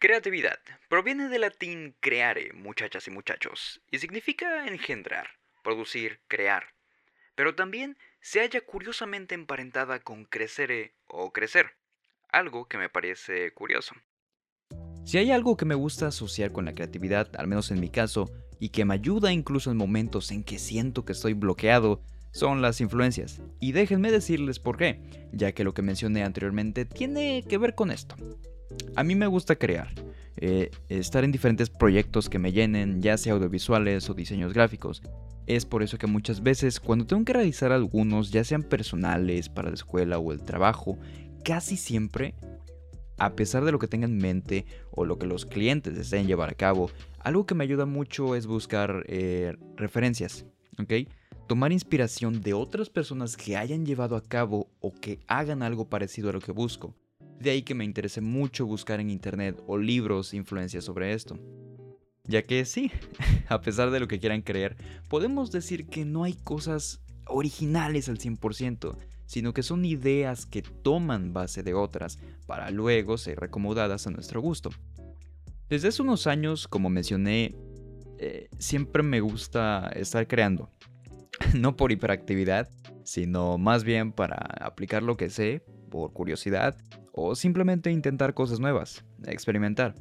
Creatividad proviene del latín creare, muchachas y muchachos, y significa engendrar, producir, crear. Pero también se halla curiosamente emparentada con crecere o crecer, algo que me parece curioso. Si hay algo que me gusta asociar con la creatividad, al menos en mi caso, y que me ayuda incluso en momentos en que siento que estoy bloqueado, son las influencias. Y déjenme decirles por qué, ya que lo que mencioné anteriormente tiene que ver con esto. A mí me gusta crear, eh, estar en diferentes proyectos que me llenen, ya sea audiovisuales o diseños gráficos. Es por eso que muchas veces cuando tengo que realizar algunos, ya sean personales, para la escuela o el trabajo, casi siempre, a pesar de lo que tenga en mente o lo que los clientes deseen llevar a cabo, algo que me ayuda mucho es buscar eh, referencias, ¿ok? Tomar inspiración de otras personas que hayan llevado a cabo o que hagan algo parecido a lo que busco. De ahí que me interese mucho buscar en internet o libros influencias sobre esto. Ya que sí, a pesar de lo que quieran creer, podemos decir que no hay cosas originales al 100%, sino que son ideas que toman base de otras para luego ser recomodadas a nuestro gusto. Desde hace unos años, como mencioné, eh, siempre me gusta estar creando. no por hiperactividad, sino más bien para aplicar lo que sé, por curiosidad, o simplemente intentar cosas nuevas, experimentar.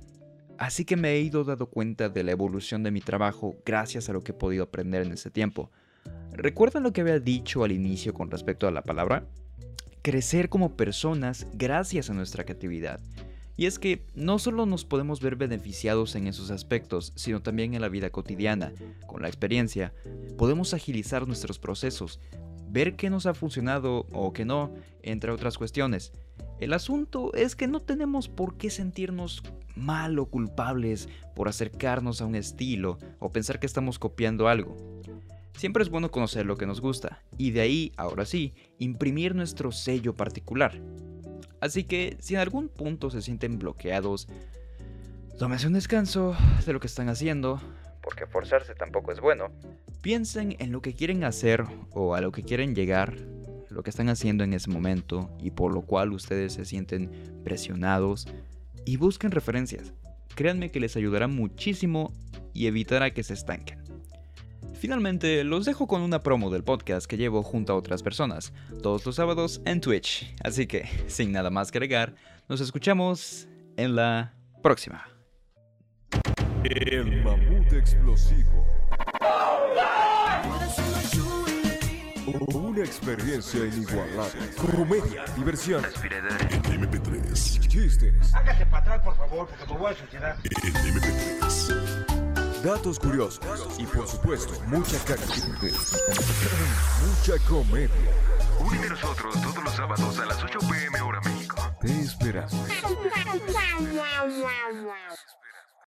Así que me he ido dando cuenta de la evolución de mi trabajo gracias a lo que he podido aprender en ese tiempo. ¿Recuerdan lo que había dicho al inicio con respecto a la palabra? Crecer como personas gracias a nuestra creatividad. Y es que no solo nos podemos ver beneficiados en esos aspectos, sino también en la vida cotidiana. Con la experiencia, podemos agilizar nuestros procesos, ver qué nos ha funcionado o qué no, entre otras cuestiones. El asunto es que no tenemos por qué sentirnos mal o culpables por acercarnos a un estilo o pensar que estamos copiando algo. Siempre es bueno conocer lo que nos gusta y de ahí, ahora sí, imprimir nuestro sello particular. Así que si en algún punto se sienten bloqueados, tómense un descanso de lo que están haciendo, porque forzarse tampoco es bueno. Piensen en lo que quieren hacer o a lo que quieren llegar lo que están haciendo en ese momento y por lo cual ustedes se sienten presionados y busquen referencias. Créanme que les ayudará muchísimo y evitará que se estanquen. Finalmente, los dejo con una promo del podcast que llevo junto a otras personas, todos los sábados en Twitch. Así que, sin nada más que agregar, nos escuchamos en la próxima. El mamut explosivo. Una experiencia inigualable. Comedia, diversión. En MP3. Chistes. Hágase para atrás, por favor, porque me voy a suicidar. En MP3. Datos curiosos. Y por supuesto, mucha caca. mucha comedia. Únete a nosotros todos los sábados a las 8 pm hora México. Te esperamos.